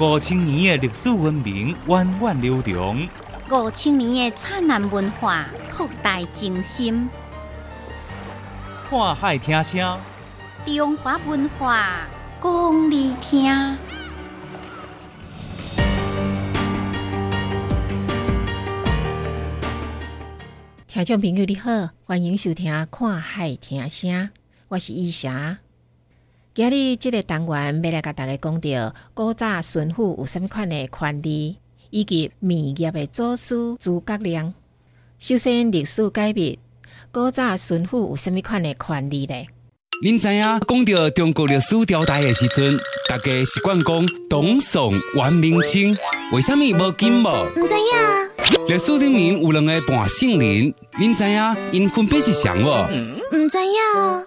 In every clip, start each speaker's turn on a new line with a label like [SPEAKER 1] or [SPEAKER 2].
[SPEAKER 1] 五千年的历史文明源远流长，
[SPEAKER 2] 五千年的灿烂文化博大精深。
[SPEAKER 1] 看海听声，
[SPEAKER 2] 中华文化讲你听。
[SPEAKER 3] 听众朋友你好，欢迎收听《看海听声》，我是伊霞。今日即个单元要来甲大家讲到古早孙府有甚物款的权利，以及民业的祖师诸葛亮。首先，历史解密，古早孙府有甚物款的权利呢？
[SPEAKER 4] 您知影讲到中国历史朝代的时阵，大家习惯讲董宋、元、明、清，为什么无金无？
[SPEAKER 2] 唔知影，
[SPEAKER 4] 历史里面有两个半圣人，您知影因分别是谁无？
[SPEAKER 2] 唔知影，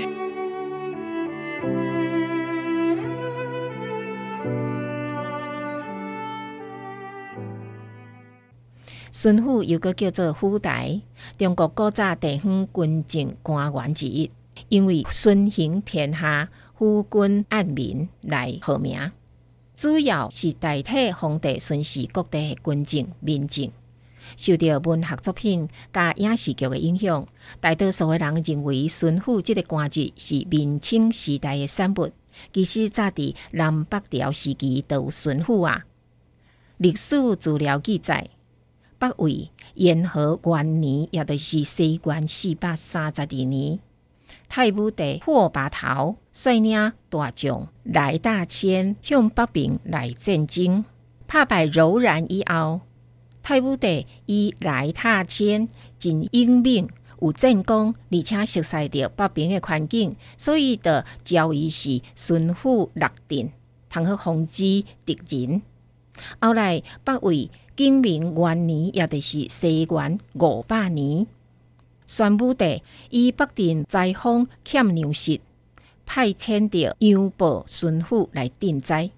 [SPEAKER 3] 孙府又个叫做府台，中国古早地方军政官员之一，因为孙行天下，府君按民来号名，主要是代替皇帝巡视各地的军政民政。受到文学作品加影视剧的影响，大多数的人认为孙府这个官职是明清时代的产物。其实早伫南北朝时期都有孙府啊。历史资料记载。北魏延和元年，也就是西元四百三十二年，太武帝霍巴头率领大将来大千向北平来战争，打败柔然以后，太武帝以来大千真英明、有战功，而且熟悉着北平的环境，所以就教伊是孙府六镇，通好防止敌人。后来北魏。景明元年，也就是西元五百年，宣武帝以北镇灾荒欠粮食，派遣着杨宝孙府来赈灾。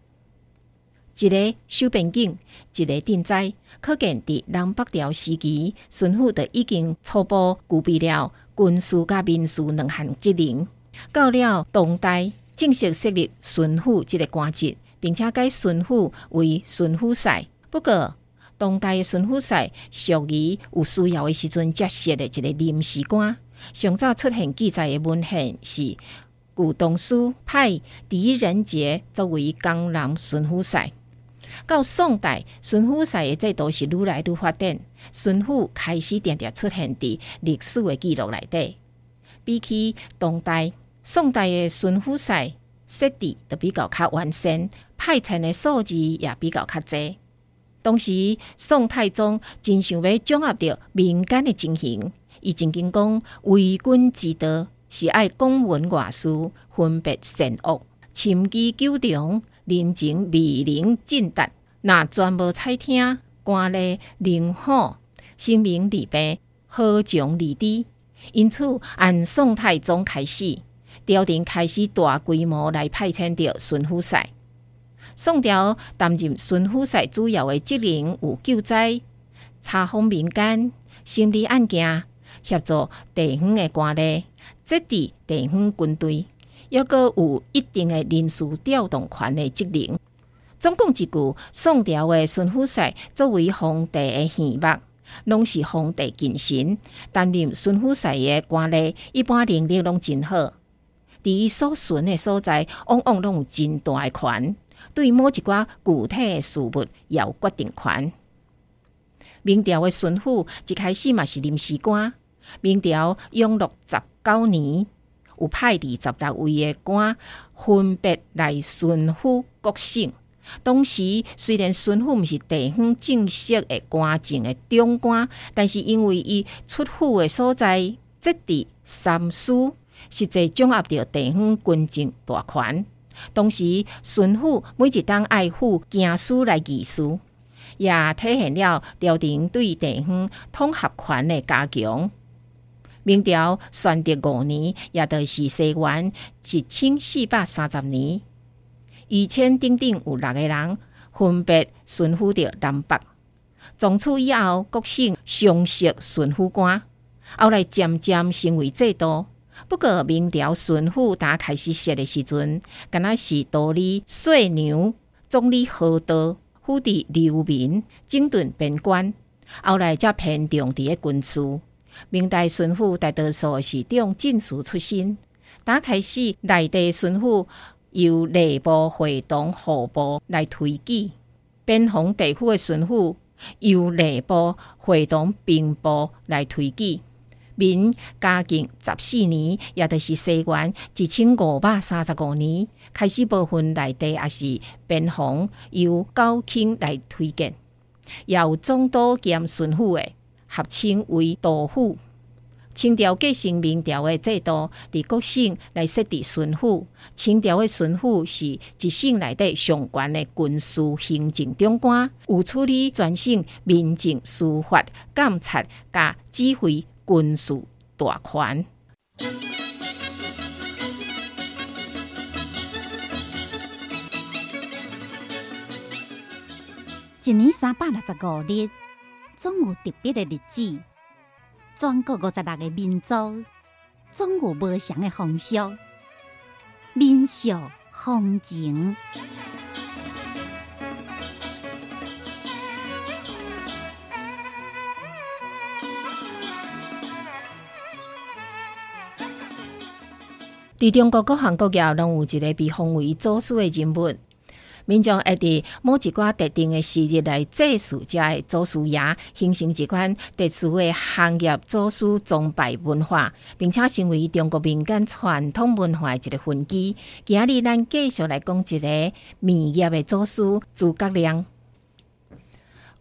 [SPEAKER 3] 一个守边境，一个赈灾，可见伫南北朝时期，孙府就已经初步具备了军事甲民事两项职能。到了唐代，正式设立孙府这个官职，并且改巡抚为巡抚赛。不过，当代的巡抚赛属于有需要的时阵才设的一个临时官。上早出现记载的文献是古东书派狄仁杰作为江南巡抚赛。到宋代，巡抚赛的制度是愈来愈发展，巡抚开始点点出现伫历史的记录内底。比起当代，宋代的巡抚赛设置就比较较完善，派遣的数字也比较较多。当时宋太宗真想要掌握着民间的情形，伊曾经讲为君之道是爱公文外事，分别善恶，深机九重，人情未能尽达。若全无采听，官吏灵好，生命利弊，何从利低？因此，按宋太宗开始，朝廷开始大规模来派遣着巡抚赛。宋朝担任巡抚赛主要的职能有救灾、查封民间、审理案件、协助地方的官吏、接治地方军队，又个有一定的人事调动权的职能。总共一句，宋朝的巡抚赛作为皇帝的耳目，拢是皇帝近身。担任巡抚赛的官吏，一般能力拢真好，伫伊所巡的所在，往往拢有真大的权。对某一寡具体事物有决定权。明朝的巡抚一开始嘛是临时官。明朝永禄十九年，有派二十六位的官分别来巡抚各省。当时虽然巡抚毋是地方正式的官政的中官，但是因为伊出府的所在即地三司，实际掌握着地方军政大权。同时，巡抚每一档爱护行书来议事，也体现了朝廷对地方统合权的加强。明朝宣德五年，也就是西元一千四百三十年，御前顶顶有六个人，分别巡抚着南北。从此以后，各省常设巡抚官，后来渐渐成为制度。不过，明朝巡抚打开始设的时阵，敢若是道理岁牛、总理何道、府邸流民、整顿边关。后来则偏重伫个军事。明代巡抚大多数是中进士出身。打开始内地巡抚由内部会同户部来推举，边防地区的巡抚。由内部会同兵部来推举，明嘉靖十四年，也就是西元一千五百三十五年，开始部分内地也是边防由高卿来推荐，由总督兼巡抚的合称为督府。清朝继承明朝的制度，伫各省来设置巡抚。清朝的巡抚是一省内底上悬的军事行政长官，有处理全省民政、司法、监察、甲指挥军事大权。
[SPEAKER 5] 一年三百六十五日，总有特别的日子。全国五十六个民族，总有不同的风俗、民俗、风情。
[SPEAKER 3] 伫中国各行各业，拢有一个被封为祖师的人物。民众会伫某一寡特定的时日来祭祀遮的祖师爷，形成一款特殊的行业祖师崇拜文化，并且成为中国民间传统文化的一个分支。今日咱继续来讲一个米业的祖师诸葛亮。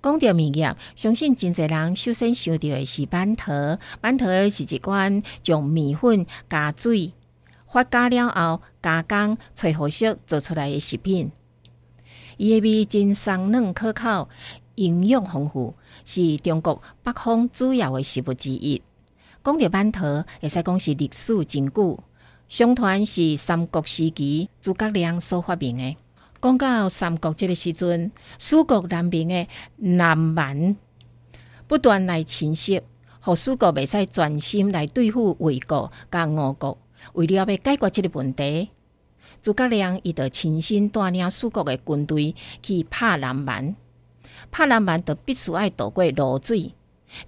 [SPEAKER 3] 讲到米业，相信真侪人首先想到的是馒头。馒头是一款将米粉加水发酵了后加工吹好色做出来的食品。伊的味真松软可口，营养丰富，是中国北方主要的食物之一。讲到板头，会使讲是历史真久，相传是三国时期诸葛亮所发明的。讲到三国这个时阵，蜀国南边的南蛮不断来侵袭，互蜀国未使专心来对付魏国甲吴国，为了要解决这个问题。诸葛亮伊就亲身带领蜀国的军队去拍南蛮，拍南蛮就必须爱渡过泸水。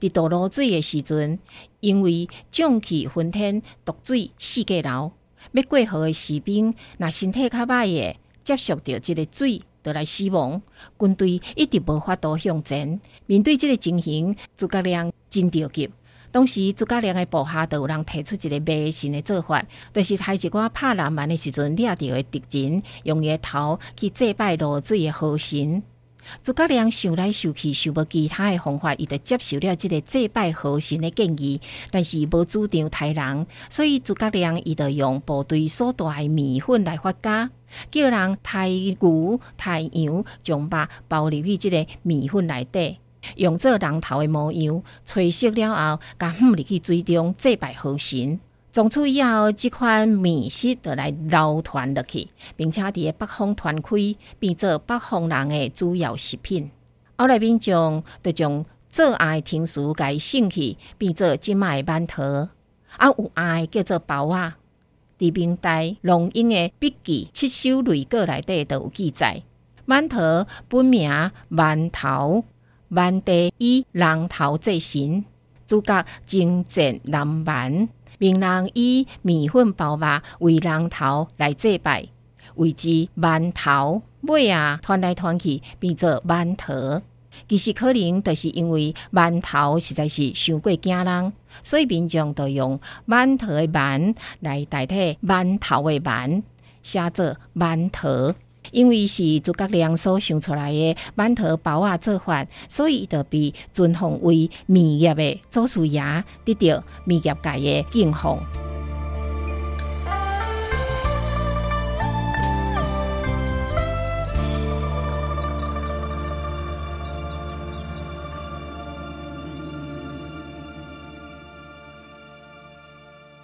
[SPEAKER 3] 伫渡泸水的时阵，因为瘴气熏天，毒水四界流，要过河的士兵，若身体较歹的，接触到即个水，就来死亡。军队一直无法度向前。面对即个情形，诸葛亮真着急。当时诸葛亮的部下都有人提出一个迷信的做法，就是害一寡拍南蛮的时阵掠到的敌人，用伊头去祭拜落水的河神。诸葛亮想来想去，想无其他的方法，伊就接受了这个祭拜河神的建议，但是无主张杀人，所以诸葛亮伊就用部队所带的米粉来发家，叫人杀牛、杀羊，将肉包入去这个米粉内底。用做人头的模样，吹熟了后，甲放入去水中祭拜河神。从此以后，这款面食就来流传落去，并且伫北方传开，变做北方人的主要食品。后来民众就将做爱听书改兴趣，变做即卖馒头。啊，有爱叫做包啊。伫明代龙英的笔记《七首类歌》内底都有记载，馒头本名馒头。万地以人头祭神，主角征战南蛮，名人以面粉包肉为人头来祭拜，谓之馒头。尾啊，传来传去变做馒头。其实可能就是因为馒头实在是伤过惊人，所以民众都用馒头的馒来代替馒头的馒，写作馒头。因为是诸葛亮所想出来的馒头包啊做法，所以就被尊奉为面业的祖师爷，得到面业界的敬奉。